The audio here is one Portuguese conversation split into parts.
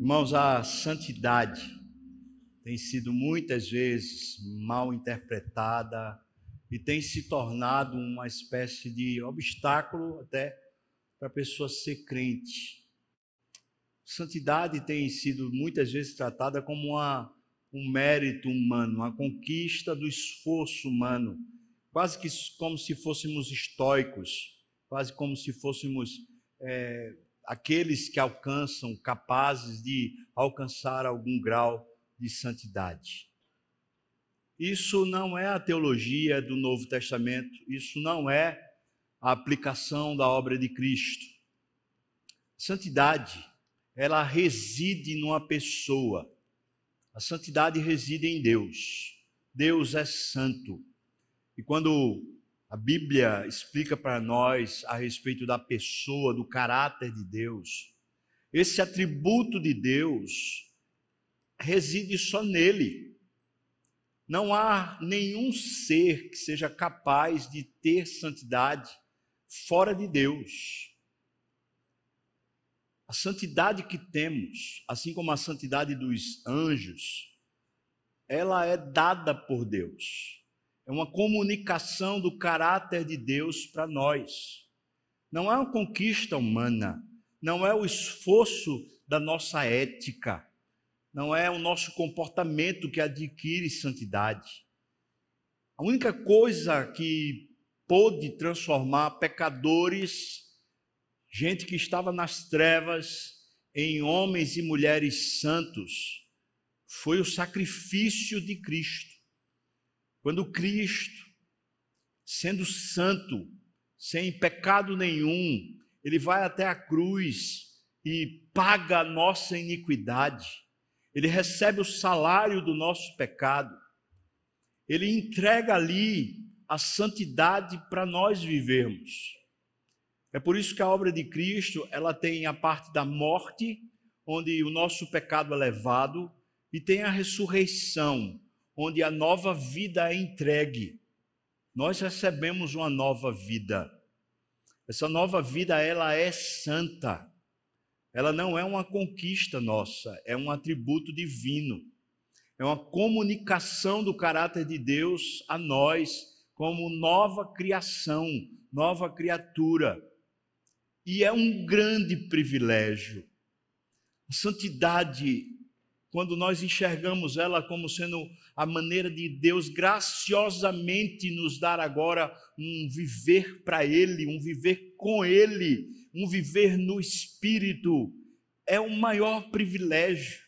Irmãos, a santidade tem sido muitas vezes mal interpretada e tem se tornado uma espécie de obstáculo até para a pessoa ser crente. Santidade tem sido muitas vezes tratada como uma, um mérito humano, uma conquista do esforço humano, quase que como se fôssemos estoicos, quase como se fôssemos é, aqueles que alcançam, capazes de alcançar algum grau de santidade. Isso não é a teologia do Novo Testamento, isso não é a aplicação da obra de Cristo. Santidade, ela reside numa pessoa. A santidade reside em Deus. Deus é santo. E quando a Bíblia explica para nós a respeito da pessoa, do caráter de Deus. Esse atributo de Deus reside só nele. Não há nenhum ser que seja capaz de ter santidade fora de Deus. A santidade que temos, assim como a santidade dos anjos, ela é dada por Deus é uma comunicação do caráter de Deus para nós. Não é uma conquista humana, não é o esforço da nossa ética, não é o nosso comportamento que adquire santidade. A única coisa que pôde transformar pecadores, gente que estava nas trevas, em homens e mulheres santos, foi o sacrifício de Cristo. Quando Cristo, sendo santo, sem pecado nenhum, ele vai até a cruz e paga a nossa iniquidade, ele recebe o salário do nosso pecado, ele entrega ali a santidade para nós vivermos. É por isso que a obra de Cristo, ela tem a parte da morte, onde o nosso pecado é levado, e tem a ressurreição, onde a nova vida é entregue. Nós recebemos uma nova vida. Essa nova vida, ela é santa. Ela não é uma conquista nossa, é um atributo divino. É uma comunicação do caráter de Deus a nós como nova criação, nova criatura. E é um grande privilégio. A santidade quando nós enxergamos ela como sendo a maneira de Deus graciosamente nos dar agora um viver para Ele, um viver com Ele, um viver no Espírito, é o maior privilégio.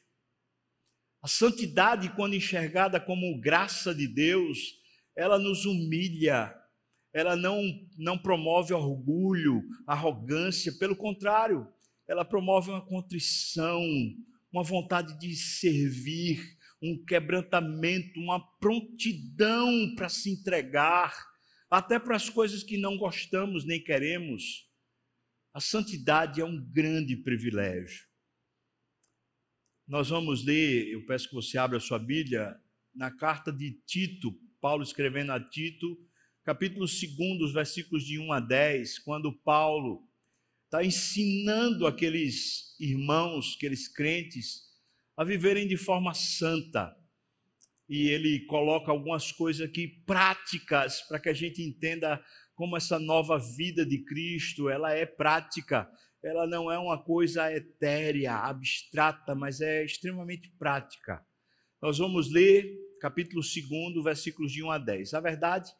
A santidade, quando enxergada como graça de Deus, ela nos humilha, ela não, não promove orgulho, arrogância, pelo contrário, ela promove uma contrição, uma vontade de servir, um quebrantamento, uma prontidão para se entregar, até para as coisas que não gostamos nem queremos. A santidade é um grande privilégio. Nós vamos ler, eu peço que você abra a sua Bíblia, na carta de Tito, Paulo escrevendo a Tito, capítulo 2, versículos de 1 a 10, quando Paulo está ensinando aqueles irmãos, aqueles crentes, a viverem de forma santa. E ele coloca algumas coisas aqui práticas para que a gente entenda como essa nova vida de Cristo, ela é prática. Ela não é uma coisa etérea, abstrata, mas é extremamente prática. Nós vamos ler capítulo 2, versículos de 1 a 10. A verdade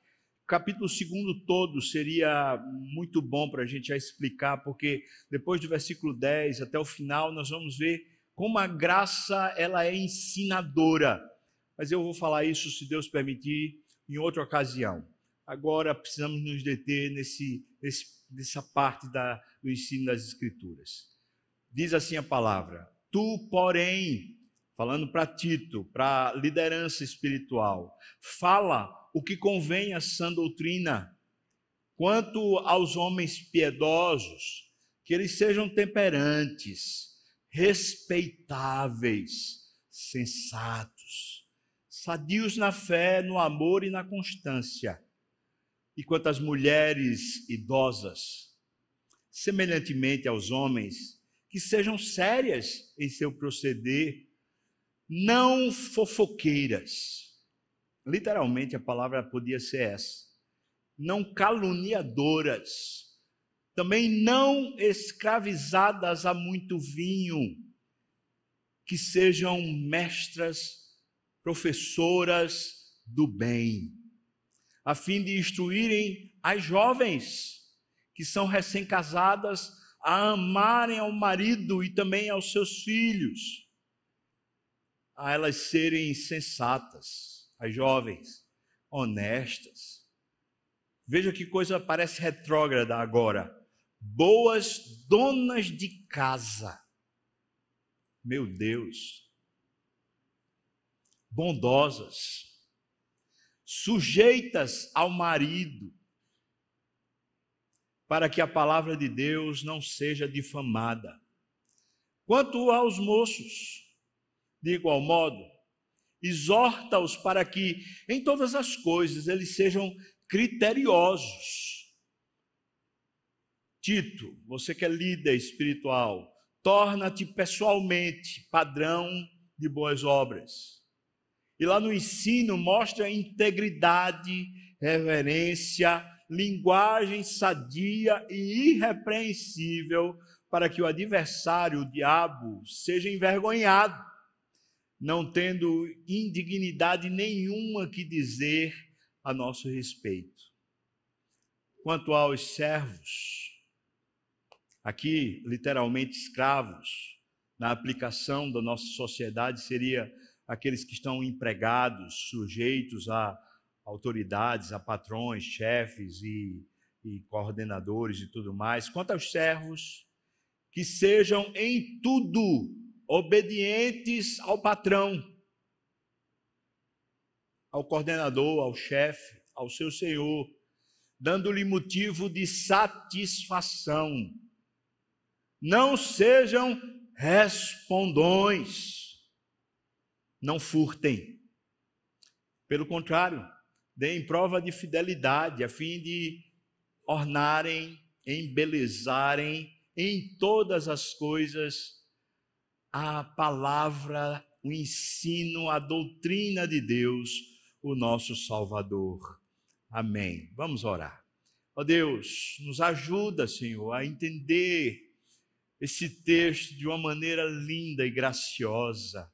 capítulo segundo todo seria muito bom para a gente já explicar, porque depois do versículo 10 até o final nós vamos ver como a graça ela é ensinadora. Mas eu vou falar isso, se Deus permitir, em outra ocasião. Agora precisamos nos deter nesse, nesse nessa parte da, do ensino das Escrituras. Diz assim a palavra: Tu, porém, falando para Tito, para liderança espiritual, fala o que convém à sã doutrina. Quanto aos homens piedosos, que eles sejam temperantes, respeitáveis, sensatos, sadios na fé, no amor e na constância. E quanto às mulheres idosas, semelhantemente aos homens, que sejam sérias em seu proceder, não fofoqueiras. Literalmente a palavra podia ser essa. Não caluniadoras, também não escravizadas a muito vinho, que sejam mestras, professoras do bem, a fim de instruírem as jovens que são recém-casadas a amarem ao marido e também aos seus filhos, a elas serem sensatas, as jovens, honestas. Veja que coisa parece retrógrada agora. Boas donas de casa. Meu Deus. Bondosas. Sujeitas ao marido para que a palavra de Deus não seja difamada. Quanto aos moços, de igual modo, exorta-os para que em todas as coisas eles sejam criteriosos. Tito, você que é líder espiritual, torna-te pessoalmente padrão de boas obras. E lá no ensino mostra integridade, reverência, linguagem sadia e irrepreensível, para que o adversário, o diabo, seja envergonhado, não tendo indignidade nenhuma que dizer a nosso respeito. Quanto aos servos, aqui literalmente escravos, na aplicação da nossa sociedade, seria aqueles que estão empregados, sujeitos a autoridades, a patrões, chefes e, e coordenadores e tudo mais, quanto aos servos, que sejam em tudo obedientes ao patrão, ao coordenador, ao chefe, ao seu senhor, dando-lhe motivo de satisfação. Não sejam respondões, não furtem. Pelo contrário, deem prova de fidelidade, a fim de ornarem, embelezarem em todas as coisas a palavra, o ensino, a doutrina de Deus, o nosso Salvador. Amém. Vamos orar. Ó Deus, nos ajuda, Senhor, a entender esse texto de uma maneira linda e graciosa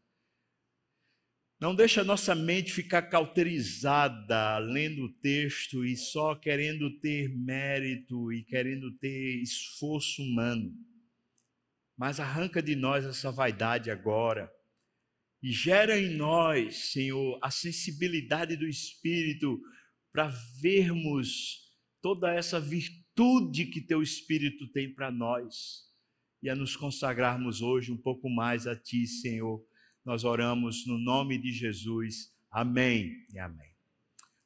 não deixa nossa mente ficar cauterizada lendo o texto e só querendo ter mérito e querendo ter esforço humano. Mas arranca de nós essa vaidade agora e gera em nós, Senhor, a sensibilidade do Espírito para vermos toda essa virtude que Teu Espírito tem para nós e a nos consagrarmos hoje um pouco mais a Ti, Senhor nós oramos no nome de Jesus. Amém e amém.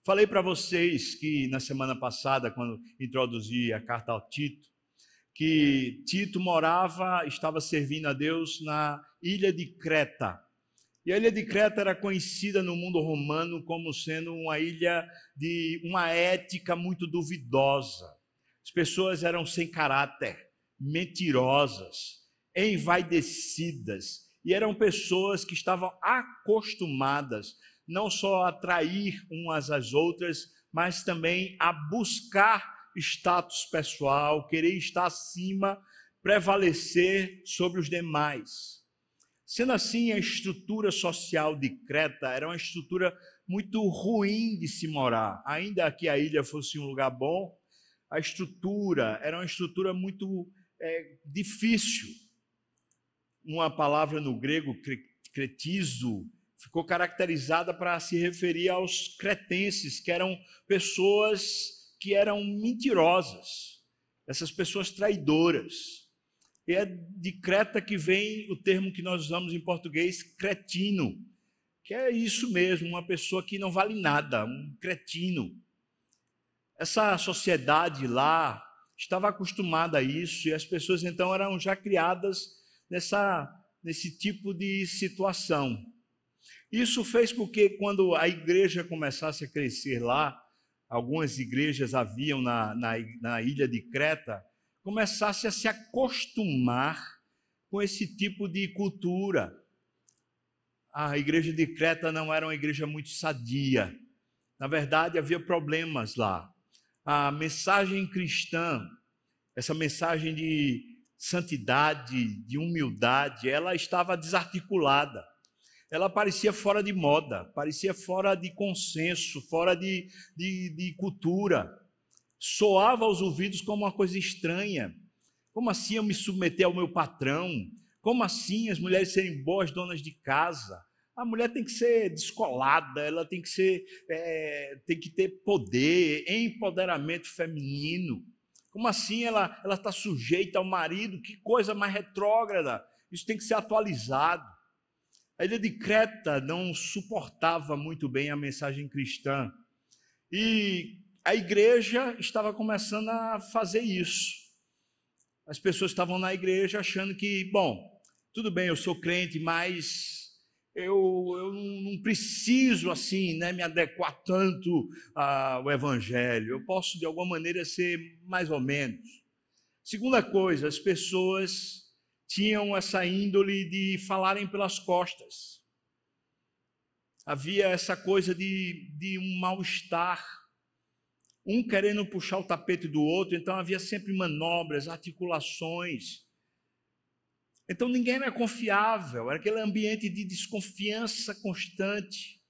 Falei para vocês que na semana passada, quando introduzi a carta ao Tito, que Tito morava, estava servindo a Deus na ilha de Creta. E a ilha de Creta era conhecida no mundo romano como sendo uma ilha de uma ética muito duvidosa. As pessoas eram sem caráter, mentirosas, envaidecidas, e eram pessoas que estavam acostumadas não só a atrair umas às outras, mas também a buscar status pessoal, querer estar acima, prevalecer sobre os demais. Sendo assim, a estrutura social de Creta era uma estrutura muito ruim de se morar. Ainda que a ilha fosse um lugar bom, a estrutura era uma estrutura muito é, difícil uma palavra no grego, cretizo, ficou caracterizada para se referir aos cretenses, que eram pessoas que eram mentirosas, essas pessoas traidoras. E é de Creta que vem o termo que nós usamos em português, cretino, que é isso mesmo, uma pessoa que não vale nada, um cretino. Essa sociedade lá estava acostumada a isso e as pessoas então eram já criadas nessa, nesse tipo de situação. Isso fez com que, quando a igreja começasse a crescer lá, algumas igrejas haviam na, na, na ilha de Creta, começasse a se acostumar com esse tipo de cultura. A igreja de Creta não era uma igreja muito sadia. Na verdade, havia problemas lá. A mensagem cristã, essa mensagem de santidade, de humildade, ela estava desarticulada. Ela parecia fora de moda, parecia fora de consenso, fora de, de, de cultura. Soava aos ouvidos como uma coisa estranha. Como assim eu me submeter ao meu patrão? Como assim as mulheres serem boas donas de casa? A mulher tem que ser descolada, ela tem que ser, é, tem que ter poder, empoderamento feminino. Como assim ela ela está sujeita ao marido? Que coisa mais retrógrada! Isso tem que ser atualizado. A ilha de Creta não suportava muito bem a mensagem cristã e a igreja estava começando a fazer isso as pessoas estavam na igreja achando que, bom, tudo bem, eu sou crente, mas eu, eu não preciso assim, né, me adequar tanto ao evangelho. Eu posso de alguma maneira ser mais ou menos. Segunda coisa, as pessoas tinham essa índole de falarem pelas costas. Havia essa coisa de, de um mal-estar um querendo puxar o tapete do outro, então havia sempre manobras, articulações. Então ninguém era confiável, era aquele ambiente de desconfiança constante.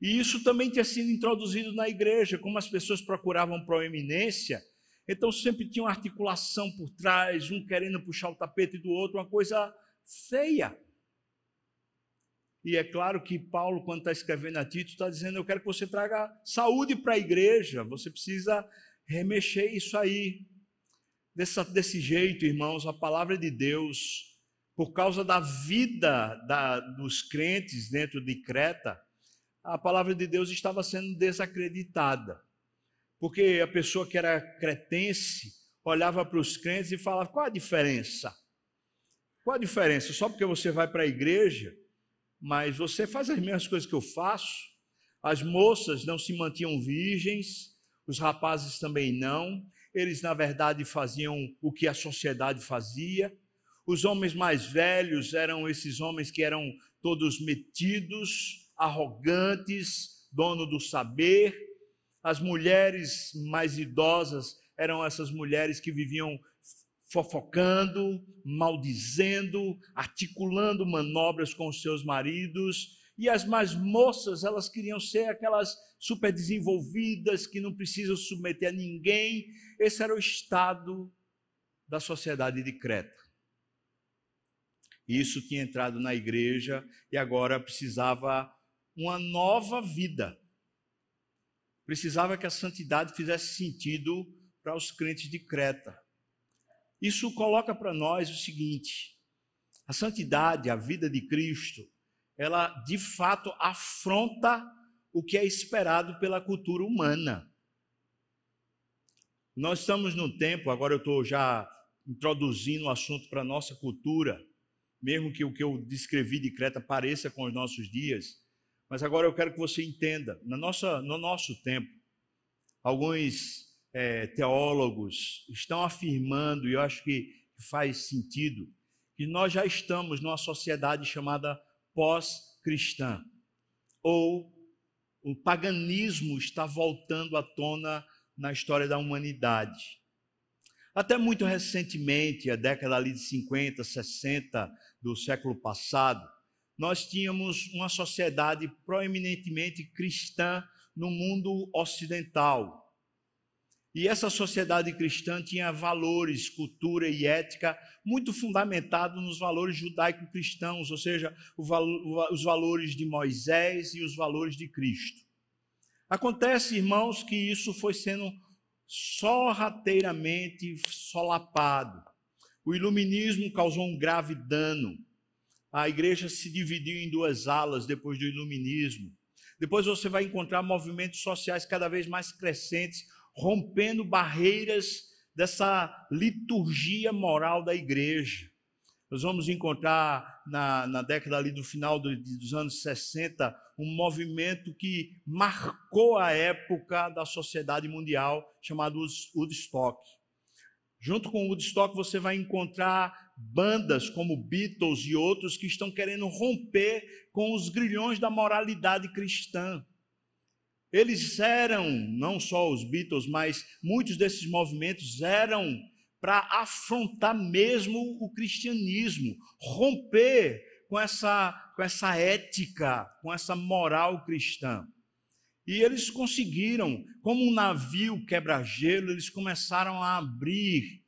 E isso também tinha sido introduzido na igreja, como as pessoas procuravam proeminência, então sempre tinha uma articulação por trás, um querendo puxar o tapete do outro, uma coisa feia. E é claro que Paulo, quando está escrevendo a Tito, está dizendo: Eu quero que você traga saúde para a igreja, você precisa remexer isso aí. Desse, jeito, irmãos, a palavra de Deus, por causa da vida da, dos crentes dentro de Creta, a palavra de Deus estava sendo desacreditada. Porque a pessoa que era cretense olhava para os crentes e falava: qual a diferença? Qual a diferença? Só porque você vai para a igreja, mas você faz as mesmas coisas que eu faço. As moças não se mantinham virgens, os rapazes também não. Eles, na verdade, faziam o que a sociedade fazia. Os homens mais velhos eram esses homens que eram todos metidos, arrogantes, dono do saber. As mulheres mais idosas eram essas mulheres que viviam fofocando, maldizendo, articulando manobras com os seus maridos. E as mais moças, elas queriam ser aquelas super desenvolvidas que não precisam submeter a ninguém. Esse era o estado da sociedade de Creta. Isso tinha entrado na igreja e agora precisava uma nova vida. Precisava que a santidade fizesse sentido para os crentes de Creta. Isso coloca para nós o seguinte: a santidade, a vida de Cristo, ela de fato afronta o que é esperado pela cultura humana. Nós estamos num tempo, agora eu estou já introduzindo o assunto para a nossa cultura, mesmo que o que eu descrevi de Creta pareça com os nossos dias, mas agora eu quero que você entenda, na nossa, no nosso tempo, alguns é, teólogos estão afirmando, e eu acho que faz sentido, que nós já estamos numa sociedade chamada pós-cristã, ou o paganismo está voltando à tona na história da humanidade. Até muito recentemente, a década ali de 50, 60 do século passado, nós tínhamos uma sociedade proeminentemente cristã no mundo ocidental. E essa sociedade cristã tinha valores, cultura e ética muito fundamentados nos valores judaico-cristãos, ou seja, os valores de Moisés e os valores de Cristo. Acontece, irmãos, que isso foi sendo sorrateiramente solapado. O iluminismo causou um grave dano. A igreja se dividiu em duas alas depois do iluminismo. Depois você vai encontrar movimentos sociais cada vez mais crescentes, rompendo barreiras dessa liturgia moral da igreja. Nós vamos encontrar na, na década ali do final do, dos anos 60 um movimento que marcou a época da sociedade mundial chamado Woodstock. Junto com o Woodstock, você vai encontrar bandas como Beatles e outros que estão querendo romper com os grilhões da moralidade cristã. Eles eram, não só os Beatles, mas muitos desses movimentos eram para afrontar mesmo o cristianismo, romper com essa, com essa ética, com essa moral cristã. E eles conseguiram, como um navio quebra-gelo, eles começaram a abrir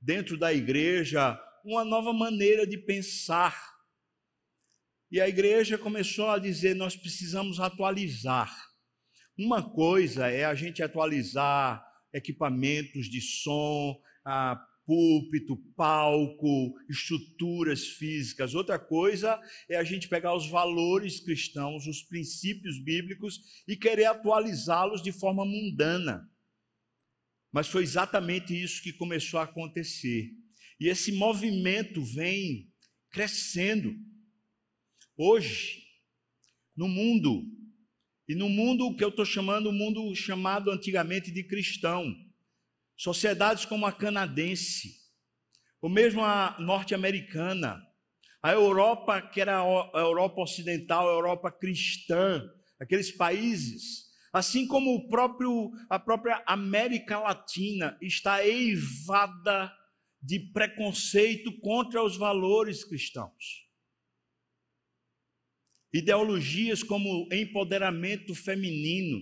dentro da igreja uma nova maneira de pensar. E a igreja começou a dizer: nós precisamos atualizar. Uma coisa é a gente atualizar equipamentos de som, a púlpito, palco, estruturas físicas. Outra coisa é a gente pegar os valores cristãos, os princípios bíblicos e querer atualizá-los de forma mundana. Mas foi exatamente isso que começou a acontecer. E esse movimento vem crescendo. Hoje, no mundo, e no mundo que eu estou chamando, o mundo chamado antigamente de cristão, sociedades como a canadense, ou mesmo a norte-americana, a Europa, que era a Europa ocidental, a Europa cristã, aqueles países, assim como próprio, a própria América Latina está eivada de preconceito contra os valores cristãos. Ideologias como empoderamento feminino,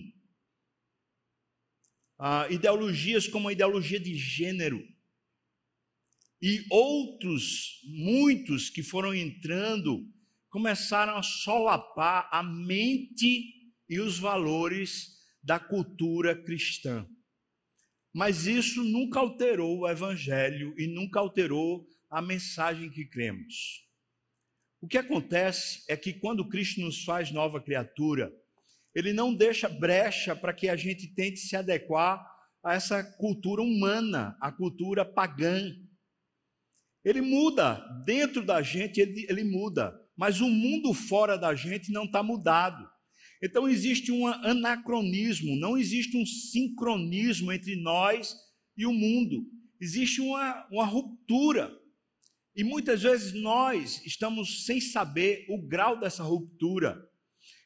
ah, ideologias como a ideologia de gênero, e outros, muitos que foram entrando, começaram a solapar a mente e os valores da cultura cristã. Mas isso nunca alterou o evangelho e nunca alterou a mensagem que cremos. O que acontece é que quando Cristo nos faz nova criatura, ele não deixa brecha para que a gente tente se adequar a essa cultura humana, a cultura pagã. Ele muda, dentro da gente ele, ele muda, mas o mundo fora da gente não está mudado. Então existe um anacronismo, não existe um sincronismo entre nós e o mundo. Existe uma, uma ruptura. E muitas vezes nós estamos sem saber o grau dessa ruptura.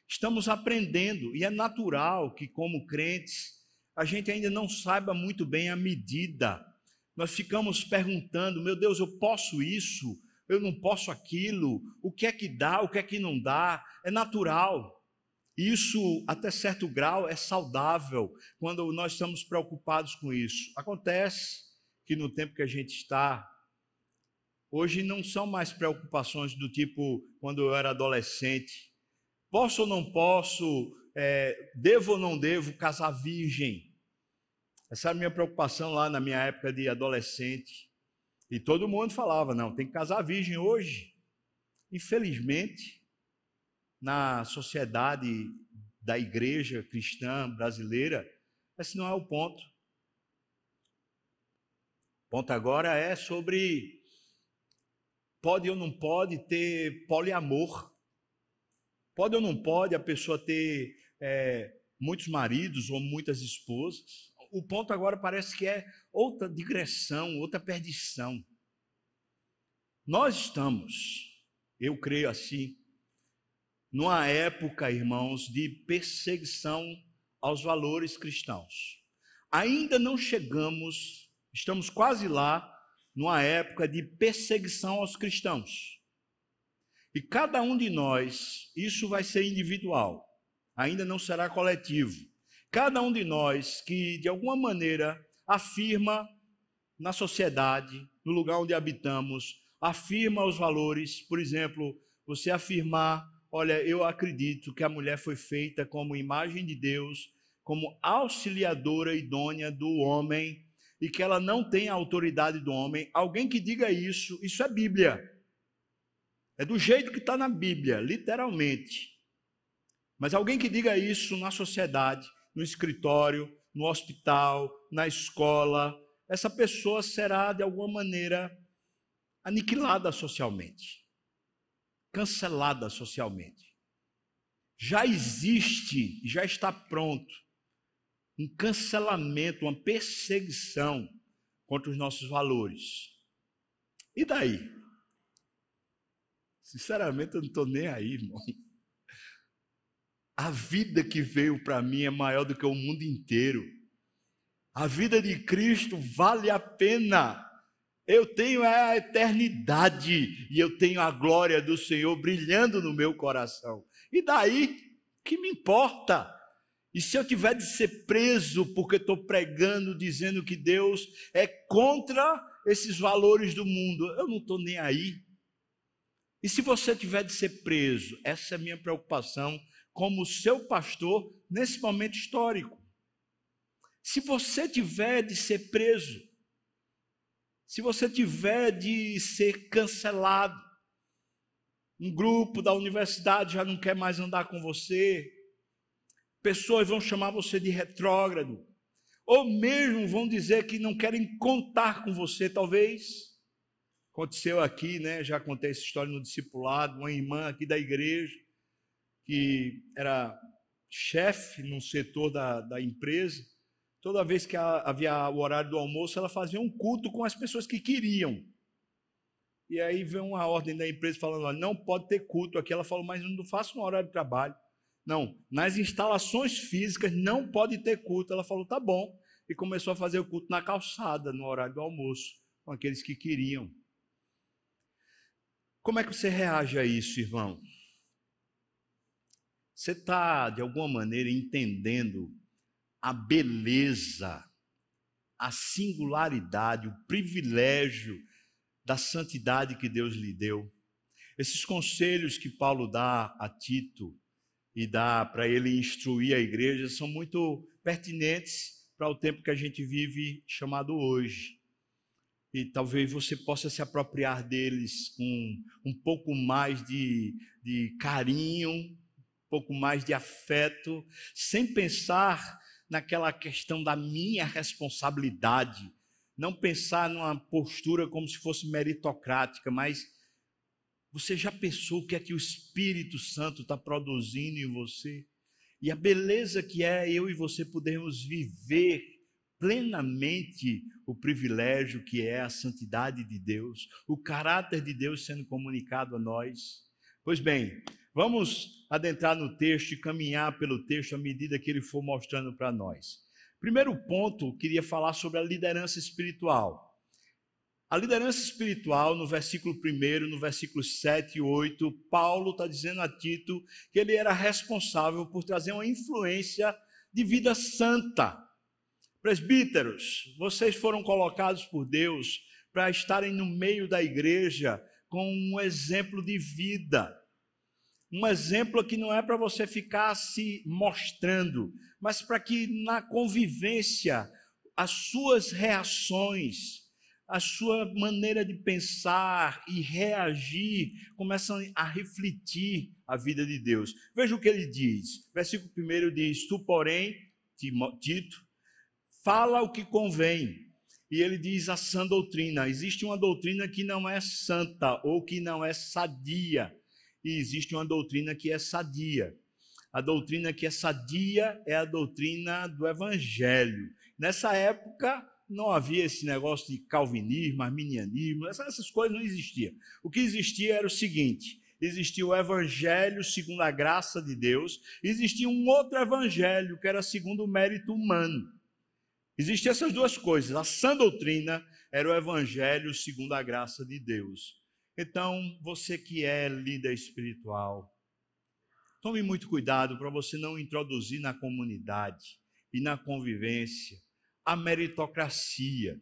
Estamos aprendendo, e é natural que, como crentes, a gente ainda não saiba muito bem a medida. Nós ficamos perguntando: meu Deus, eu posso isso? Eu não posso aquilo? O que é que dá? O que é que não dá? É natural. Isso, até certo grau, é saudável quando nós estamos preocupados com isso. Acontece que no tempo que a gente está, hoje não são mais preocupações do tipo quando eu era adolescente. Posso ou não posso, é, devo ou não devo casar virgem? Essa era a minha preocupação lá na minha época de adolescente. E todo mundo falava: não, tem que casar virgem hoje. Infelizmente, na sociedade da igreja cristã brasileira, esse não é o ponto. O ponto agora é sobre pode ou não pode ter poliamor. Pode ou não pode a pessoa ter é, muitos maridos ou muitas esposas. O ponto agora parece que é outra digressão, outra perdição. Nós estamos, eu creio assim, numa época, irmãos, de perseguição aos valores cristãos. Ainda não chegamos, estamos quase lá, numa época de perseguição aos cristãos. E cada um de nós, isso vai ser individual, ainda não será coletivo. Cada um de nós que, de alguma maneira, afirma na sociedade, no lugar onde habitamos, afirma os valores, por exemplo, você afirmar Olha, eu acredito que a mulher foi feita como imagem de Deus, como auxiliadora idônea do homem, e que ela não tem a autoridade do homem. Alguém que diga isso, isso é Bíblia. É do jeito que está na Bíblia, literalmente. Mas alguém que diga isso na sociedade, no escritório, no hospital, na escola, essa pessoa será, de alguma maneira, aniquilada socialmente cancelada socialmente. Já existe, já está pronto um cancelamento, uma perseguição contra os nossos valores. E daí? Sinceramente, eu não estou nem aí, irmão. A vida que veio para mim é maior do que o mundo inteiro. A vida de Cristo vale a pena. Eu tenho a eternidade e eu tenho a glória do Senhor brilhando no meu coração. E daí, que me importa? E se eu tiver de ser preso porque estou pregando, dizendo que Deus é contra esses valores do mundo, eu não estou nem aí. E se você tiver de ser preso, essa é a minha preocupação como seu pastor nesse momento histórico. Se você tiver de ser preso, se você tiver de ser cancelado, um grupo da universidade já não quer mais andar com você, pessoas vão chamar você de retrógrado, ou mesmo vão dizer que não querem contar com você, talvez. Aconteceu aqui, né? Já contei essa história no discipulado, uma irmã aqui da igreja, que era chefe num setor da, da empresa, toda vez que havia o horário do almoço, ela fazia um culto com as pessoas que queriam. E aí veio uma ordem da empresa falando: não pode ter culto aqui. Ela falou: mas não faço no horário de trabalho. Não, nas instalações físicas não pode ter culto. Ela falou: tá bom. E começou a fazer o culto na calçada, no horário do almoço, com aqueles que queriam. Como é que você reage a isso, irmão? Você está, de alguma maneira, entendendo a beleza, a singularidade, o privilégio da santidade que Deus lhe deu? Esses conselhos que Paulo dá a Tito e dá para ele instruir a igreja são muito pertinentes para o tempo que a gente vive, chamado hoje. E talvez você possa se apropriar deles com um pouco mais de, de carinho, pouco mais de afeto, sem pensar naquela questão da minha responsabilidade, não pensar numa postura como se fosse meritocrática, mas você já pensou o que é que o Espírito Santo está produzindo em você? E a beleza que é eu e você podermos viver plenamente o privilégio que é a santidade de Deus, o caráter de Deus sendo comunicado a nós. Pois bem, Vamos adentrar no texto e caminhar pelo texto à medida que ele for mostrando para nós. Primeiro ponto, queria falar sobre a liderança espiritual. A liderança espiritual, no versículo 1, no versículo 7 e 8, Paulo está dizendo a Tito que ele era responsável por trazer uma influência de vida santa. Presbíteros, vocês foram colocados por Deus para estarem no meio da igreja com um exemplo de vida um exemplo que não é para você ficar se mostrando, mas para que na convivência as suas reações, a sua maneira de pensar e reagir começam a refletir a vida de Deus. Veja o que ele diz. Versículo 1 diz: Tu, porém, Tito, fala o que convém. E ele diz a sã doutrina. Existe uma doutrina que não é santa ou que não é sadia e existe uma doutrina que é sadia. A doutrina que é sadia é a doutrina do evangelho. Nessa época não havia esse negócio de calvinismo, arminianismo, essas coisas não existiam. O que existia era o seguinte: existia o evangelho segundo a graça de Deus, existia um outro evangelho que era segundo o mérito humano. Existiam essas duas coisas. A sã doutrina era o evangelho segundo a graça de Deus. Então, você que é líder espiritual, tome muito cuidado para você não introduzir na comunidade e na convivência a meritocracia.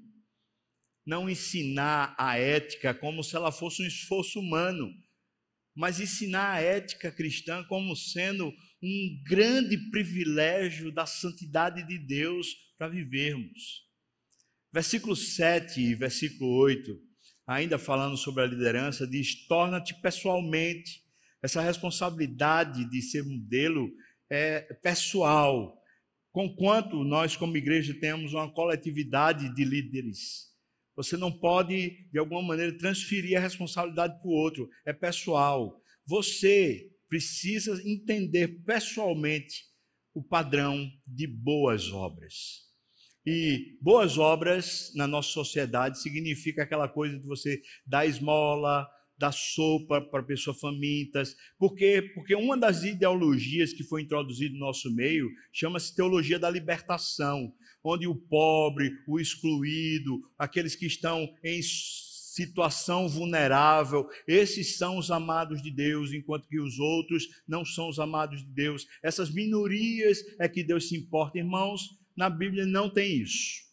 Não ensinar a ética como se ela fosse um esforço humano, mas ensinar a ética cristã como sendo um grande privilégio da santidade de Deus para vivermos. Versículo 7 e versículo 8 ainda falando sobre a liderança, diz: torna-te pessoalmente. Essa responsabilidade de ser modelo é pessoal. Conquanto nós, como igreja, temos uma coletividade de líderes. Você não pode, de alguma maneira, transferir a responsabilidade para o outro, é pessoal. Você precisa entender pessoalmente o padrão de boas obras. E boas obras na nossa sociedade significa aquela coisa de você dar esmola, dar sopa para pessoas famintas. Por quê? Porque uma das ideologias que foi introduzida no nosso meio chama-se teologia da libertação, onde o pobre, o excluído, aqueles que estão em situação vulnerável, esses são os amados de Deus, enquanto que os outros não são os amados de Deus. Essas minorias é que Deus se importa, irmãos na Bíblia não tem isso.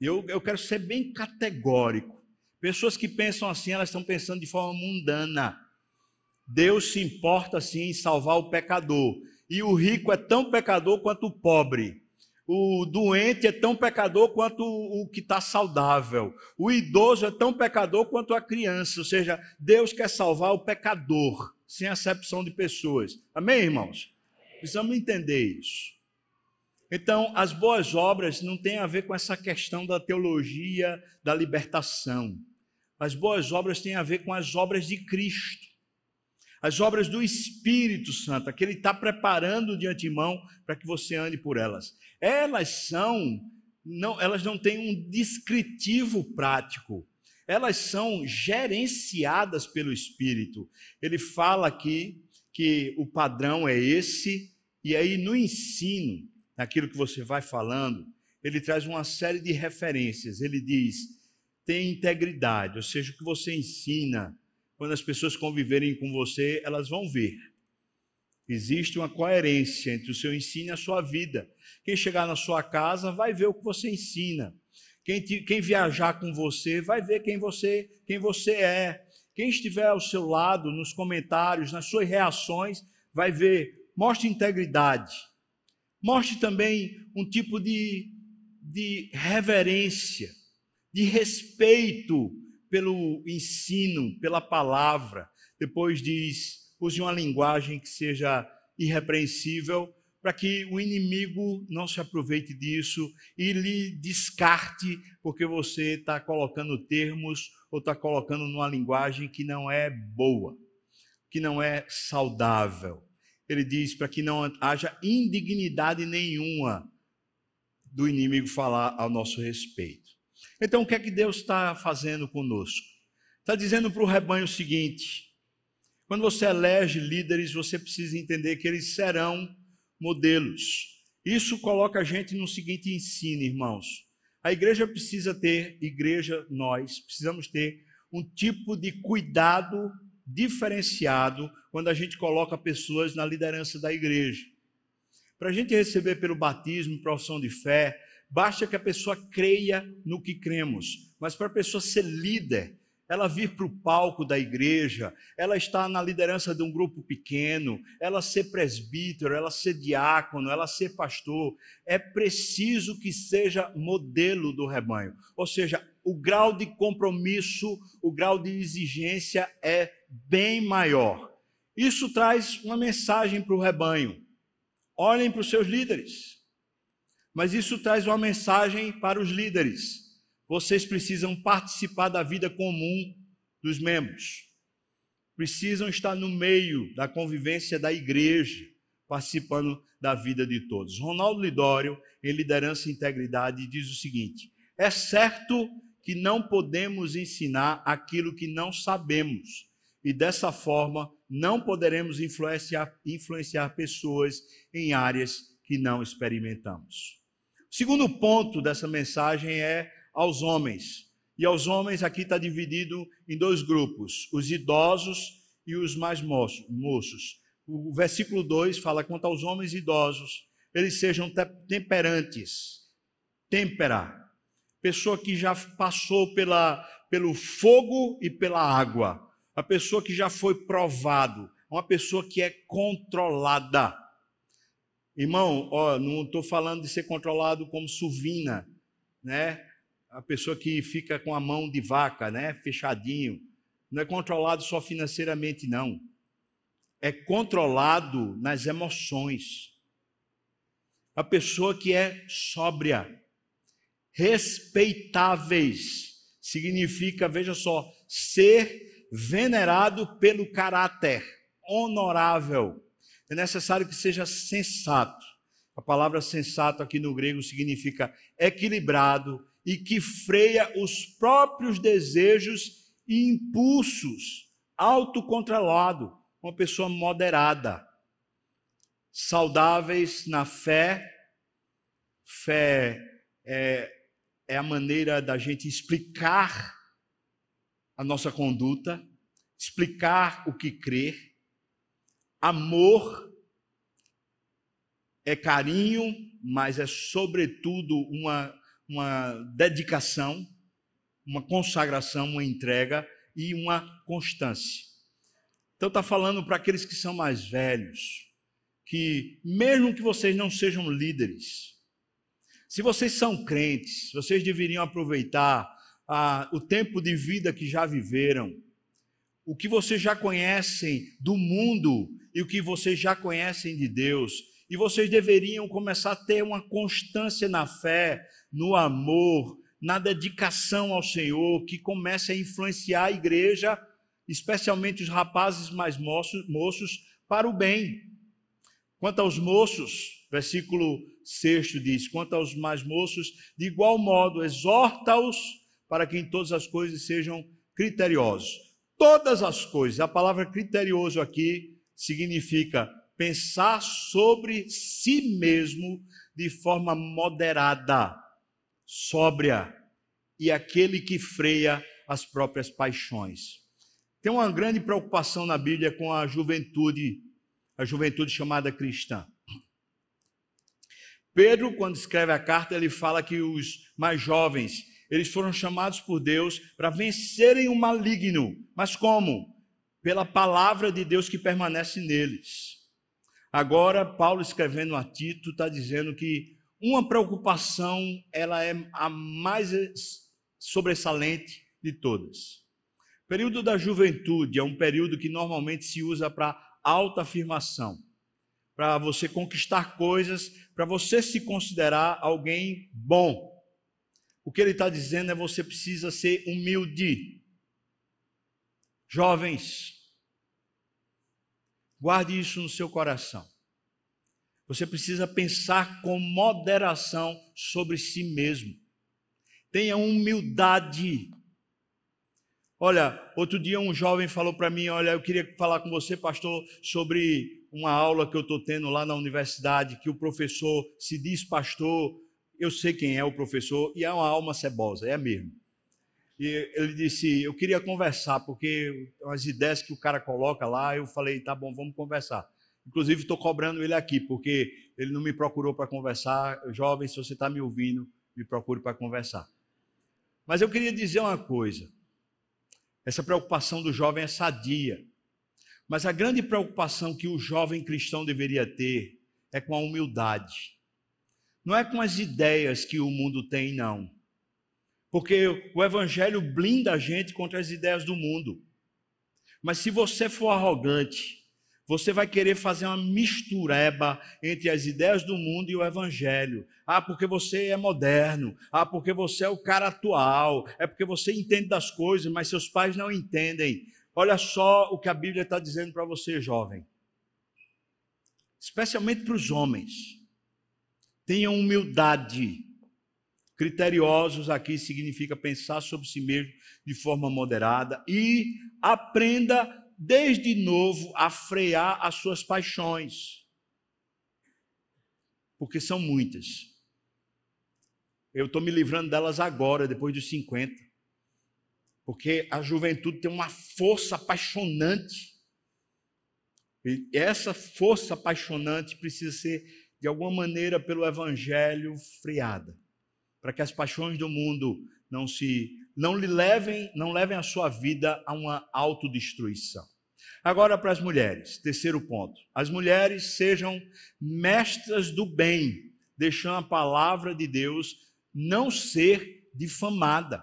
Eu, eu quero ser bem categórico. Pessoas que pensam assim, elas estão pensando de forma mundana. Deus se importa assim em salvar o pecador. E o rico é tão pecador quanto o pobre. O doente é tão pecador quanto o que está saudável. O idoso é tão pecador quanto a criança. Ou seja, Deus quer salvar o pecador, sem acepção de pessoas. Amém, irmãos? Precisamos entender isso. Então, as boas obras não têm a ver com essa questão da teologia da libertação. As boas obras têm a ver com as obras de Cristo, as obras do Espírito Santo, que Ele está preparando de antemão para que você ande por elas. Elas são, não, elas não têm um descritivo prático, elas são gerenciadas pelo Espírito. Ele fala aqui que o padrão é esse, e aí no ensino, naquilo que você vai falando, ele traz uma série de referências. Ele diz: tem integridade, ou seja, o que você ensina, quando as pessoas conviverem com você, elas vão ver. Existe uma coerência entre o seu ensino e a sua vida. Quem chegar na sua casa vai ver o que você ensina. Quem, te, quem viajar com você vai ver quem você, quem você é. Quem estiver ao seu lado, nos comentários, nas suas reações, vai ver. Mostre integridade Mostre também um tipo de, de reverência, de respeito pelo ensino, pela palavra. Depois diz: use uma linguagem que seja irrepreensível, para que o inimigo não se aproveite disso e lhe descarte, porque você está colocando termos ou está colocando numa linguagem que não é boa, que não é saudável ele diz para que não haja indignidade nenhuma do inimigo falar ao nosso respeito. Então, o que é que Deus está fazendo conosco? Está dizendo para o rebanho o seguinte: quando você elege líderes, você precisa entender que eles serão modelos. Isso coloca a gente no seguinte ensino, irmãos. A igreja precisa ter, igreja, nós precisamos ter um tipo de cuidado diferenciado quando a gente coloca pessoas na liderança da igreja. Para a gente receber pelo batismo, profissão de fé, basta que a pessoa creia no que cremos. Mas para a pessoa ser líder, ela vir para o palco da igreja, ela estar na liderança de um grupo pequeno, ela ser presbítero, ela ser diácono, ela ser pastor, é preciso que seja modelo do rebanho. Ou seja, o grau de compromisso, o grau de exigência é bem maior. Isso traz uma mensagem para o rebanho. Olhem para os seus líderes. Mas isso traz uma mensagem para os líderes. Vocês precisam participar da vida comum dos membros. Precisam estar no meio da convivência da igreja, participando da vida de todos. Ronaldo Lidório, em Liderança e Integridade, diz o seguinte: é certo que não podemos ensinar aquilo que não sabemos, e dessa forma não poderemos influenciar, influenciar pessoas em áreas que não experimentamos. O segundo ponto dessa mensagem é aos homens. E aos homens aqui está dividido em dois grupos: os idosos e os mais moços. O versículo 2 fala quanto aos homens idosos, eles sejam temperantes, tempera, pessoa que já passou pela, pelo fogo e pela água, a pessoa que já foi provado, uma pessoa que é controlada. Irmão, ó, não estou falando de ser controlado como suvina, né? A pessoa que fica com a mão de vaca, né? Fechadinho. Não é controlado só financeiramente, não. É controlado nas emoções. A pessoa que é sóbria, respeitáveis. Significa, veja só, ser venerado pelo caráter, honorável. É necessário que seja sensato, A palavra sensato aqui no grego significa equilibrado e que freia os próprios desejos e impulsos, autocontrolado, uma pessoa moderada, saudáveis na fé. Fé é, é a maneira da gente explicar a nossa conduta, explicar o que crer. Amor é carinho, mas é sobretudo uma, uma dedicação, uma consagração, uma entrega e uma constância. Então está falando para aqueles que são mais velhos, que mesmo que vocês não sejam líderes, se vocês são crentes, vocês deveriam aproveitar o tempo de vida que já viveram, o que vocês já conhecem do mundo e o que vocês já conhecem de Deus, e vocês deveriam começar a ter uma constância na fé, no amor, na dedicação ao Senhor, que comece a influenciar a igreja, especialmente os rapazes mais moços, moços para o bem. Quanto aos moços, versículo 6 diz: quanto aos mais moços, de igual modo, exorta-os para que em todas as coisas sejam criteriosos. Todas as coisas, a palavra criterioso aqui significa pensar sobre si mesmo de forma moderada, sóbria e aquele que freia as próprias paixões. Tem uma grande preocupação na Bíblia com a juventude, a juventude chamada cristã. Pedro, quando escreve a carta, ele fala que os mais jovens, eles foram chamados por Deus para vencerem o maligno. Mas como? Pela palavra de Deus que permanece neles. Agora, Paulo escrevendo a Tito está dizendo que uma preocupação ela é a mais sobressalente de todas. O período da juventude é um período que normalmente se usa para autoafirmação, para você conquistar coisas, para você se considerar alguém bom. O que ele está dizendo é você precisa ser humilde. Jovens, Guarde isso no seu coração. Você precisa pensar com moderação sobre si mesmo. Tenha humildade. Olha, outro dia um jovem falou para mim: Olha, eu queria falar com você, pastor, sobre uma aula que eu estou tendo lá na universidade, que o professor se diz pastor. Eu sei quem é o professor e é uma alma cebosa, é mesmo. E ele disse: Eu queria conversar, porque as ideias que o cara coloca lá, eu falei: Tá bom, vamos conversar. Inclusive, estou cobrando ele aqui, porque ele não me procurou para conversar. Jovem, se você está me ouvindo, me procure para conversar. Mas eu queria dizer uma coisa: essa preocupação do jovem é sadia. Mas a grande preocupação que o jovem cristão deveria ter é com a humildade. Não é com as ideias que o mundo tem, não porque o evangelho blinda a gente contra as ideias do mundo. Mas se você for arrogante, você vai querer fazer uma mistureba entre as ideias do mundo e o evangelho. Ah, porque você é moderno. Ah, porque você é o cara atual. É porque você entende das coisas, mas seus pais não entendem. Olha só o que a Bíblia está dizendo para você, jovem. Especialmente para os homens. Tenha humildade Criteriosos aqui significa pensar sobre si mesmo de forma moderada e aprenda desde novo a frear as suas paixões. Porque são muitas. Eu estou me livrando delas agora, depois dos 50. Porque a juventude tem uma força apaixonante. E essa força apaixonante precisa ser, de alguma maneira, pelo Evangelho freada para que as paixões do mundo não se não lhe levem, não levem a sua vida a uma autodestruição. Agora para as mulheres, terceiro ponto. As mulheres sejam mestras do bem, deixando a palavra de Deus não ser difamada,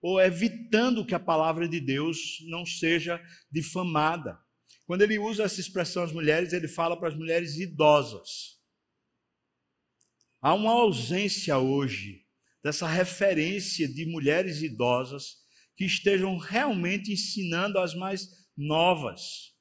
ou evitando que a palavra de Deus não seja difamada. Quando ele usa essa expressão as mulheres, ele fala para as mulheres idosas. Há uma ausência hoje dessa referência de mulheres idosas que estejam realmente ensinando as mais novas.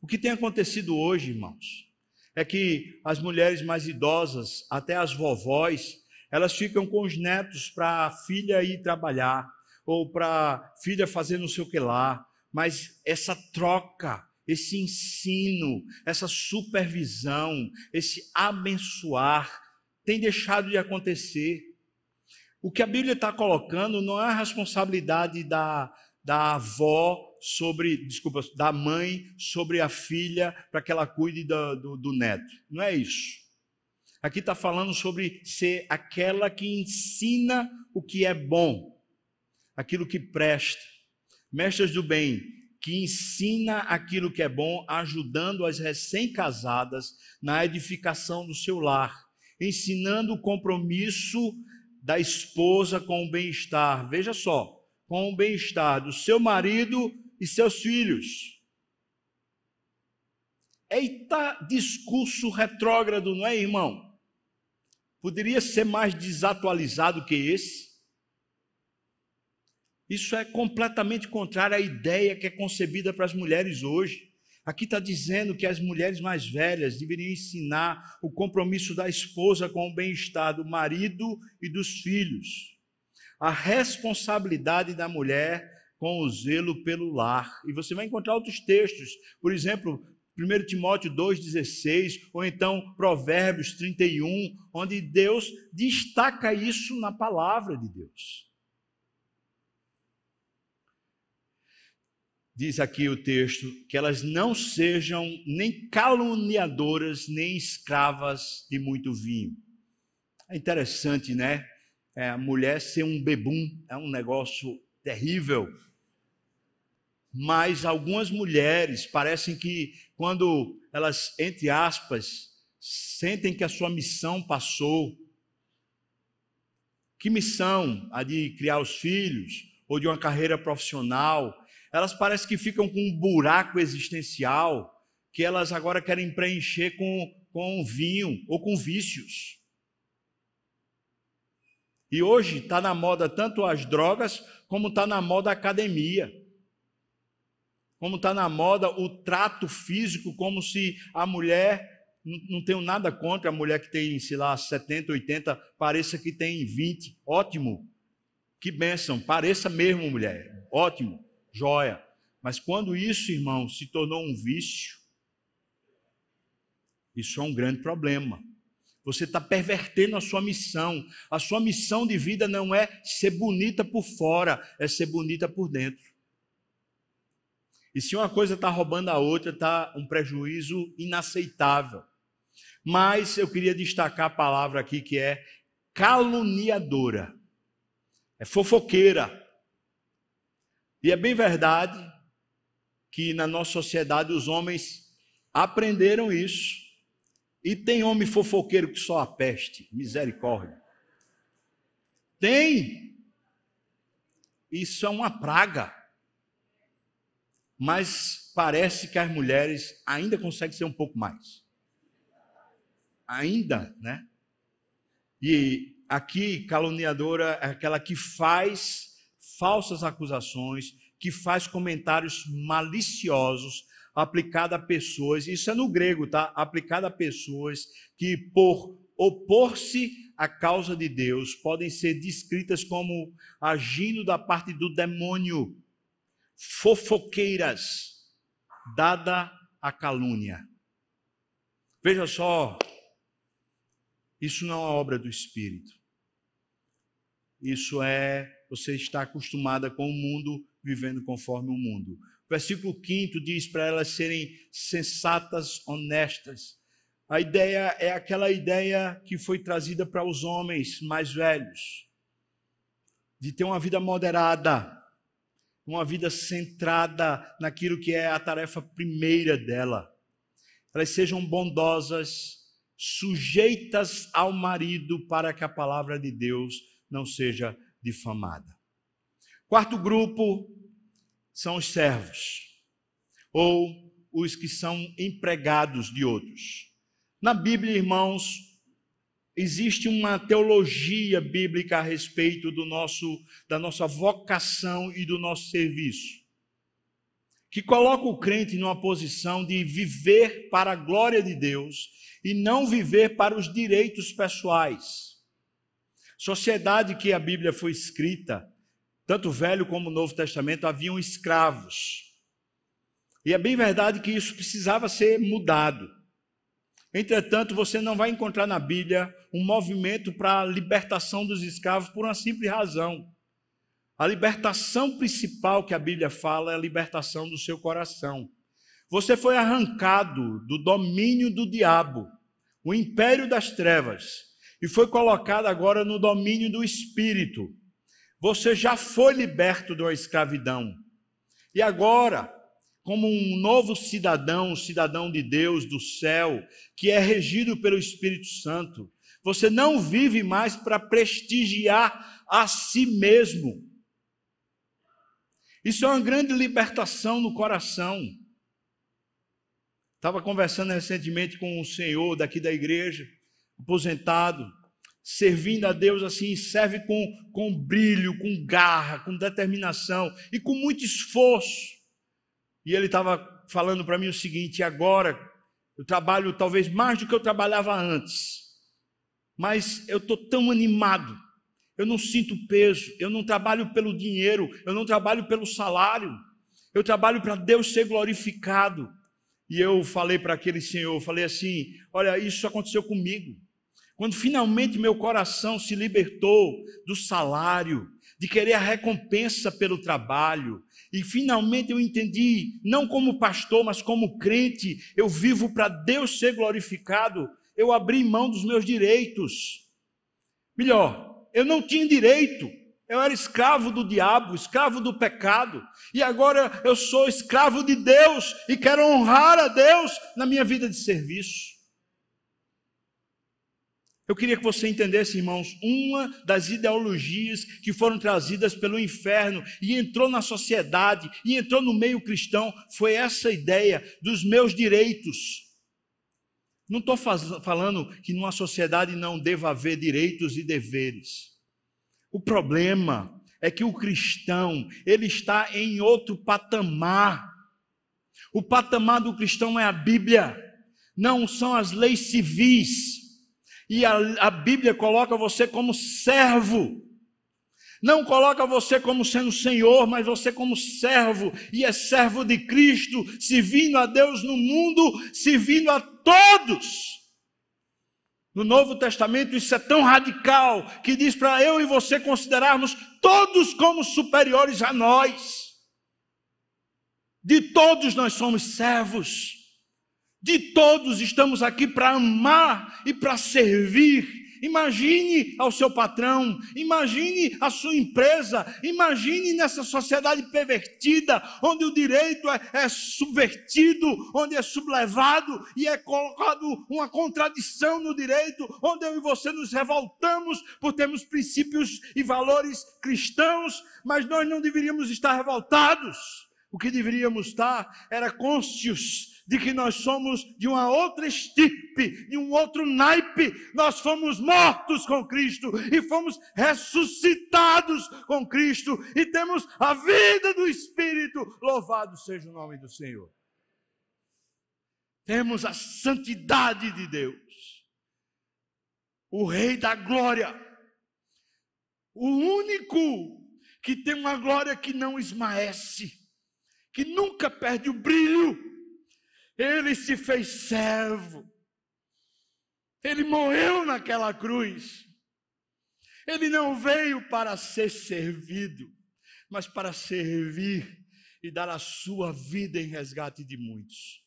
O que tem acontecido hoje, irmãos, é que as mulheres mais idosas, até as vovós, elas ficam com os netos para a filha ir trabalhar, ou para a filha fazer não sei o que lá. Mas essa troca, esse ensino, essa supervisão, esse abençoar, tem deixado de acontecer. O que a Bíblia está colocando não é a responsabilidade da, da avó sobre, desculpa, da mãe sobre a filha para que ela cuide do, do, do neto. Não é isso. Aqui está falando sobre ser aquela que ensina o que é bom, aquilo que presta. Mestras do bem, que ensina aquilo que é bom, ajudando as recém-casadas na edificação do seu lar, ensinando o compromisso da esposa com o bem-estar. Veja só, com o bem-estar do seu marido e seus filhos. Eita, discurso retrógrado, não é, irmão? Poderia ser mais desatualizado que esse? Isso é completamente contrário à ideia que é concebida para as mulheres hoje. Aqui está dizendo que as mulheres mais velhas deveriam ensinar o compromisso da esposa com o bem-estar do marido e dos filhos, a responsabilidade da mulher com o zelo pelo lar. E você vai encontrar outros textos, por exemplo, 1 Timóteo 2,16, ou então Provérbios 31, onde Deus destaca isso na palavra de Deus. Diz aqui o texto que elas não sejam nem caluniadoras, nem escravas de muito vinho. É interessante, né? É, a mulher ser um bebum é um negócio terrível mas algumas mulheres parecem que, quando elas, entre aspas, sentem que a sua missão passou, que missão? A de criar os filhos ou de uma carreira profissional? Elas parecem que ficam com um buraco existencial que elas agora querem preencher com, com vinho ou com vícios. E hoje está na moda tanto as drogas como está na moda a academia como está na moda o trato físico, como se a mulher, não tenho nada contra a mulher que tem, sei lá, 70, 80, pareça que tem 20. Ótimo. Que bênção. Pareça mesmo mulher. Ótimo. Joia. Mas quando isso, irmão, se tornou um vício, isso é um grande problema. Você está pervertendo a sua missão. A sua missão de vida não é ser bonita por fora, é ser bonita por dentro. E se uma coisa está roubando a outra, está um prejuízo inaceitável. Mas eu queria destacar a palavra aqui que é caluniadora, é fofoqueira. E é bem verdade que na nossa sociedade os homens aprenderam isso. E tem homem fofoqueiro que só a peste, misericórdia. Tem. Isso é uma praga mas parece que as mulheres ainda conseguem ser um pouco mais. Ainda, né? E aqui, caluniadora é aquela que faz falsas acusações, que faz comentários maliciosos aplicado a pessoas, isso é no grego, tá? Aplicado a pessoas que, por opor-se à causa de Deus, podem ser descritas como agindo da parte do demônio fofoqueiras, dada a calúnia. Veja só, isso não é obra do Espírito. Isso é você estar acostumada com o mundo, vivendo conforme o mundo. O versículo 5 diz para elas serem sensatas, honestas. A ideia é aquela ideia que foi trazida para os homens mais velhos, de ter uma vida moderada, uma vida centrada naquilo que é a tarefa primeira dela. Elas sejam bondosas, sujeitas ao marido, para que a palavra de Deus não seja difamada. Quarto grupo são os servos, ou os que são empregados de outros. Na Bíblia, irmãos, Existe uma teologia bíblica a respeito do nosso, da nossa vocação e do nosso serviço, que coloca o crente numa posição de viver para a glória de Deus e não viver para os direitos pessoais. Sociedade que a Bíblia foi escrita, tanto o Velho como o Novo Testamento, haviam escravos. E é bem verdade que isso precisava ser mudado. Entretanto, você não vai encontrar na Bíblia um movimento para a libertação dos escravos por uma simples razão. A libertação principal que a Bíblia fala é a libertação do seu coração. Você foi arrancado do domínio do diabo, o império das trevas, e foi colocado agora no domínio do espírito. Você já foi liberto uma escravidão. E agora, como um novo cidadão, um cidadão de Deus, do céu, que é regido pelo Espírito Santo. Você não vive mais para prestigiar a si mesmo. Isso é uma grande libertação no coração. Estava conversando recentemente com um senhor daqui da igreja, aposentado, servindo a Deus assim, serve com, com brilho, com garra, com determinação e com muito esforço. E ele estava falando para mim o seguinte: agora eu trabalho talvez mais do que eu trabalhava antes, mas eu estou tão animado, eu não sinto peso, eu não trabalho pelo dinheiro, eu não trabalho pelo salário, eu trabalho para Deus ser glorificado. E eu falei para aquele senhor, falei assim: olha, isso aconteceu comigo. Quando finalmente meu coração se libertou do salário, de querer a recompensa pelo trabalho, e finalmente eu entendi, não como pastor, mas como crente, eu vivo para Deus ser glorificado. Eu abri mão dos meus direitos. Melhor, eu não tinha direito. Eu era escravo do diabo, escravo do pecado, e agora eu sou escravo de Deus e quero honrar a Deus na minha vida de serviço. Eu queria que você entendesse, irmãos, uma das ideologias que foram trazidas pelo inferno e entrou na sociedade e entrou no meio cristão foi essa ideia dos meus direitos. Não estou falando que numa sociedade não deva haver direitos e deveres. O problema é que o cristão, ele está em outro patamar. O patamar do cristão é a Bíblia, não são as leis civis e a, a Bíblia coloca você como servo. Não coloca você como sendo Senhor, mas você como servo, e é servo de Cristo, servindo a Deus no mundo, servindo a todos. No Novo Testamento isso é tão radical que diz para eu e você considerarmos todos como superiores a nós. De todos nós somos servos de todos estamos aqui para amar e para servir. Imagine ao seu patrão, imagine a sua empresa, imagine nessa sociedade pervertida, onde o direito é, é, subvertido, onde é sublevado e é colocado uma contradição no direito, onde eu e você nos revoltamos por termos princípios e valores cristãos, mas nós não deveríamos estar revoltados. O que deveríamos estar era conscientes de que nós somos de uma outra estirpe, de um outro naipe. Nós fomos mortos com Cristo e fomos ressuscitados com Cristo e temos a vida do Espírito. Louvado seja o nome do Senhor. Temos a santidade de Deus, o Rei da Glória, o único que tem uma glória que não esmaece, que nunca perde o brilho ele se fez servo. Ele morreu naquela cruz. Ele não veio para ser servido, mas para servir e dar a sua vida em resgate de muitos.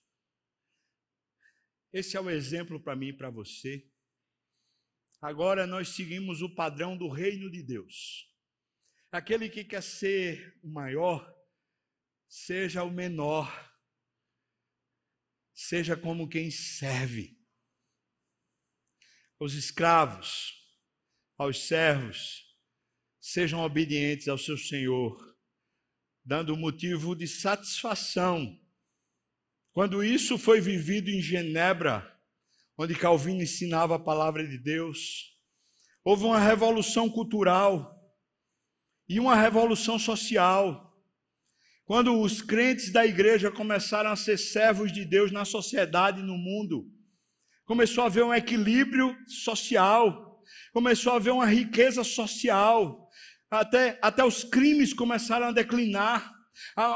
Esse é o exemplo para mim e para você. Agora nós seguimos o padrão do reino de Deus. Aquele que quer ser o maior, seja o menor seja como quem serve. Os escravos, aos servos, sejam obedientes ao seu Senhor, dando motivo de satisfação. Quando isso foi vivido em Genebra, onde Calvino ensinava a palavra de Deus, houve uma revolução cultural e uma revolução social. Quando os crentes da igreja começaram a ser servos de Deus na sociedade, no mundo, começou a haver um equilíbrio social, começou a haver uma riqueza social, até, até os crimes começaram a declinar.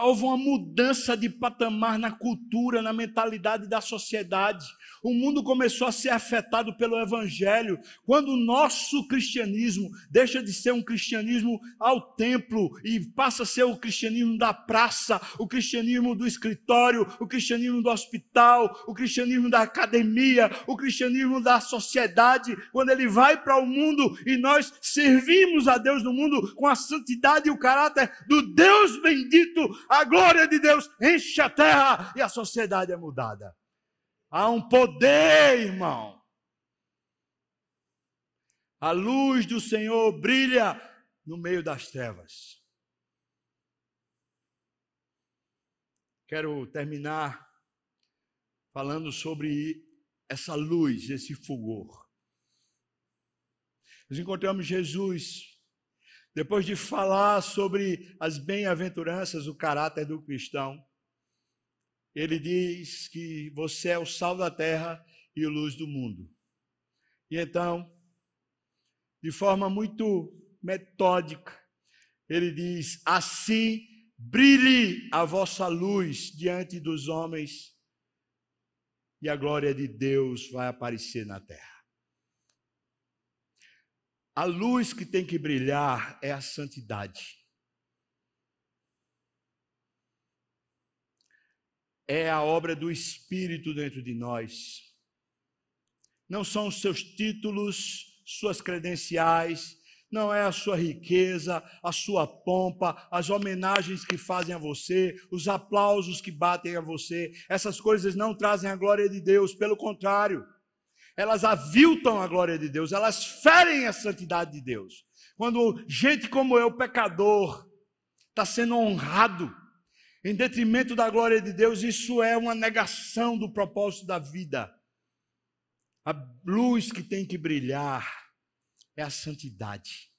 Houve uma mudança de patamar na cultura, na mentalidade da sociedade. O mundo começou a ser afetado pelo Evangelho. Quando o nosso cristianismo deixa de ser um cristianismo ao templo e passa a ser o cristianismo da praça, o cristianismo do escritório, o cristianismo do hospital, o cristianismo da academia, o cristianismo da sociedade, quando ele vai para o mundo e nós servimos a Deus no mundo com a santidade e o caráter do Deus bendito, a glória de Deus enche a terra e a sociedade é mudada. Há um poder, irmão. A luz do Senhor brilha no meio das trevas. Quero terminar falando sobre essa luz, esse fulgor. Nós encontramos Jesus, depois de falar sobre as bem-aventuranças, o caráter do cristão ele diz que você é o sal da terra e a luz do mundo. E então, de forma muito metódica, ele diz: assim brilhe a vossa luz diante dos homens, e a glória de Deus vai aparecer na terra. A luz que tem que brilhar é a santidade. É a obra do Espírito dentro de nós. Não são os seus títulos, suas credenciais, não é a sua riqueza, a sua pompa, as homenagens que fazem a você, os aplausos que batem a você. Essas coisas não trazem a glória de Deus, pelo contrário, elas aviltam a glória de Deus, elas ferem a santidade de Deus. Quando gente como eu, pecador, está sendo honrado, em detrimento da glória de Deus, isso é uma negação do propósito da vida. A luz que tem que brilhar é a santidade.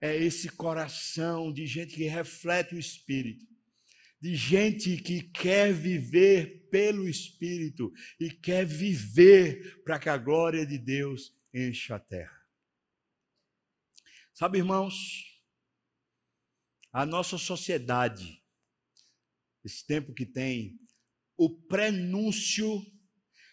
É esse coração de gente que reflete o Espírito, de gente que quer viver pelo Espírito e quer viver para que a glória de Deus encha a terra. Sabe, irmãos, a nossa sociedade esse tempo que tem, o prenúncio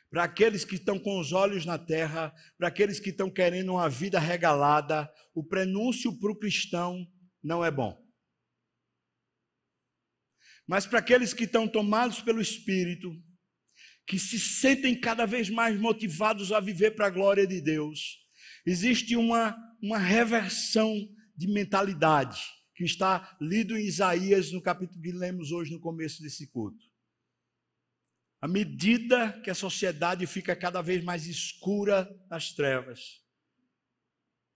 para aqueles que estão com os olhos na terra, para aqueles que estão querendo uma vida regalada, o prenúncio para o cristão não é bom. Mas para aqueles que estão tomados pelo Espírito, que se sentem cada vez mais motivados a viver para a glória de Deus, existe uma, uma reversão de mentalidade que está lido em Isaías, no capítulo que lemos hoje no começo desse culto. À medida que a sociedade fica cada vez mais escura nas trevas,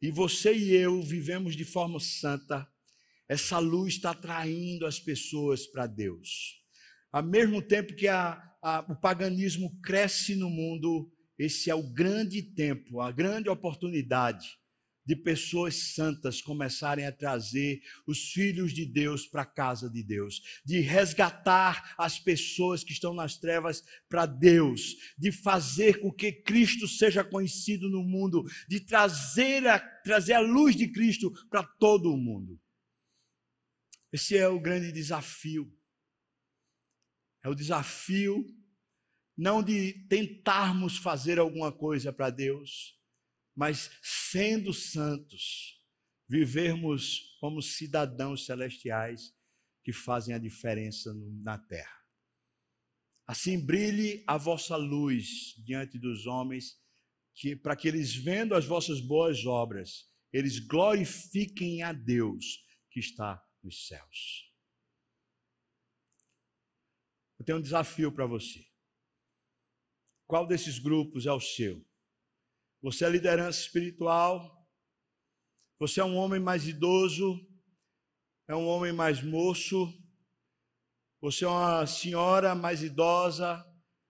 e você e eu vivemos de forma santa, essa luz está atraindo as pessoas para Deus. Ao mesmo tempo que a, a, o paganismo cresce no mundo, esse é o grande tempo, a grande oportunidade de pessoas santas começarem a trazer os filhos de Deus para a casa de Deus, de resgatar as pessoas que estão nas trevas para Deus, de fazer com que Cristo seja conhecido no mundo, de trazer a, trazer a luz de Cristo para todo o mundo. Esse é o grande desafio. É o desafio não de tentarmos fazer alguma coisa para Deus, mas sendo santos, vivermos como cidadãos celestiais que fazem a diferença na terra. Assim brilhe a vossa luz diante dos homens, que para que eles vendo as vossas boas obras, eles glorifiquem a Deus que está nos céus. Eu tenho um desafio para você. Qual desses grupos é o seu? Você é liderança espiritual. Você é um homem mais idoso. É um homem mais moço. Você é uma senhora mais idosa.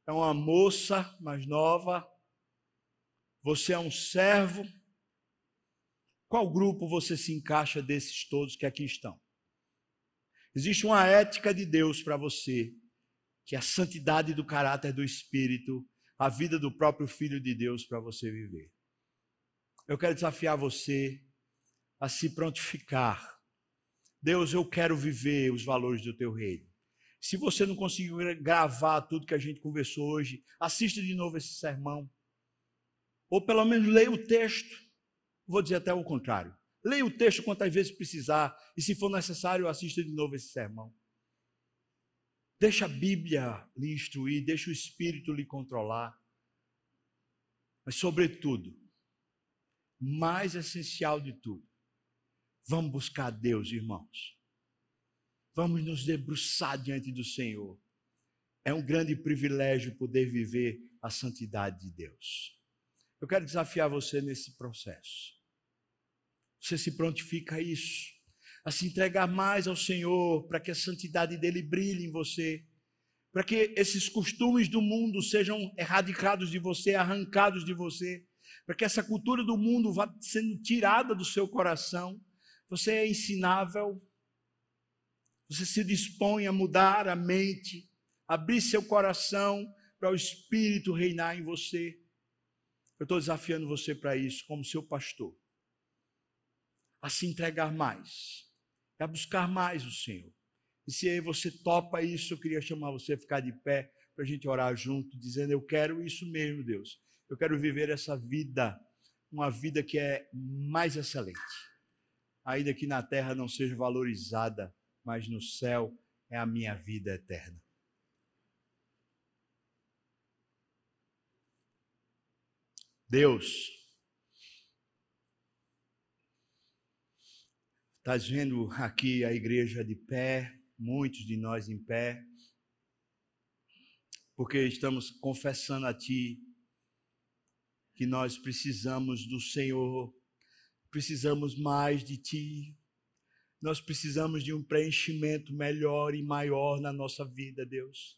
É uma moça mais nova. Você é um servo. Qual grupo você se encaixa desses todos que aqui estão? Existe uma ética de Deus para você, que é a santidade do caráter do Espírito, a vida do próprio Filho de Deus para você viver. Eu quero desafiar você a se prontificar. Deus, eu quero viver os valores do teu reino. Se você não conseguiu gravar tudo que a gente conversou hoje, assista de novo esse sermão. Ou pelo menos leia o texto. Vou dizer até o contrário. Leia o texto quantas vezes precisar. E se for necessário, assista de novo esse sermão. Deixa a Bíblia lhe instruir, deixa o Espírito lhe controlar. Mas, sobretudo, mais essencial de tudo, vamos buscar Deus, irmãos. Vamos nos debruçar diante do Senhor. É um grande privilégio poder viver a santidade de Deus. Eu quero desafiar você nesse processo. Você se prontifica a isso a se entregar mais ao Senhor, para que a santidade dele brilhe em você, para que esses costumes do mundo sejam erradicados de você, arrancados de você, para que essa cultura do mundo vá sendo tirada do seu coração. Você é ensinável, você se dispõe a mudar a mente, abrir seu coração para o Espírito reinar em você. Eu estou desafiando você para isso, como seu pastor, a se entregar mais é buscar mais o Senhor. E se aí você topa isso, eu queria chamar você a ficar de pé para a gente orar junto, dizendo: Eu quero isso mesmo, Deus. Eu quero viver essa vida, uma vida que é mais excelente. Ainda que na terra não seja valorizada, mas no céu é a minha vida eterna. Deus, Estás vendo aqui a igreja de pé, muitos de nós em pé, porque estamos confessando a Ti que nós precisamos do Senhor, precisamos mais de Ti, nós precisamos de um preenchimento melhor e maior na nossa vida, Deus.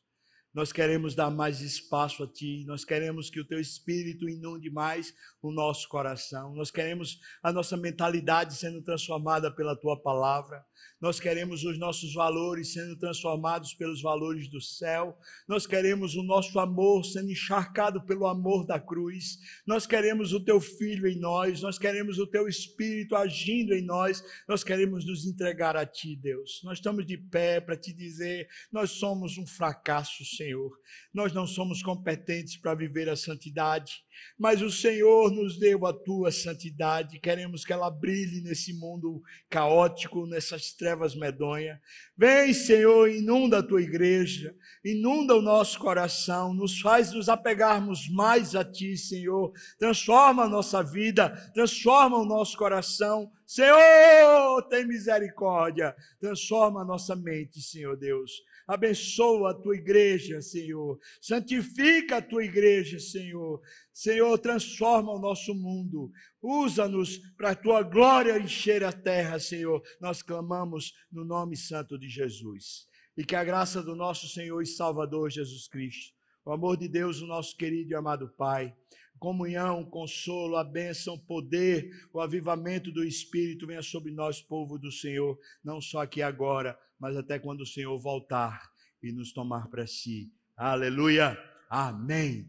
Nós queremos dar mais espaço a Ti, nós queremos que o Teu Espírito inunde mais o nosso coração, nós queremos a nossa mentalidade sendo transformada pela Tua palavra, nós queremos os nossos valores sendo transformados pelos valores do céu, nós queremos o nosso amor sendo encharcado pelo amor da cruz, nós queremos o Teu Filho em nós, nós queremos o Teu Espírito agindo em nós, nós queremos nos entregar a Ti, Deus. Nós estamos de pé para te dizer: nós somos um fracasso, Senhor, nós não somos competentes para viver a santidade mas o Senhor nos deu a tua santidade, queremos que ela brilhe nesse mundo caótico, nessas trevas medonhas. Vem, Senhor, inunda a tua igreja, inunda o nosso coração, nos faz nos apegarmos mais a ti, Senhor. Transforma a nossa vida, transforma o nosso coração. Senhor, tem misericórdia, transforma a nossa mente, Senhor Deus abençoa a tua igreja, Senhor. Santifica a tua igreja, Senhor. Senhor, transforma o nosso mundo. Usa-nos para a tua glória encher a terra, Senhor. Nós clamamos no nome santo de Jesus. E que a graça do nosso Senhor e Salvador Jesus Cristo, o amor de Deus, o nosso querido e amado Pai, comunhão, consolo, a bênção, o poder, o avivamento do Espírito venha sobre nós, povo do Senhor, não só aqui agora, mas até quando o Senhor voltar e nos tomar para si. Aleluia. Amém.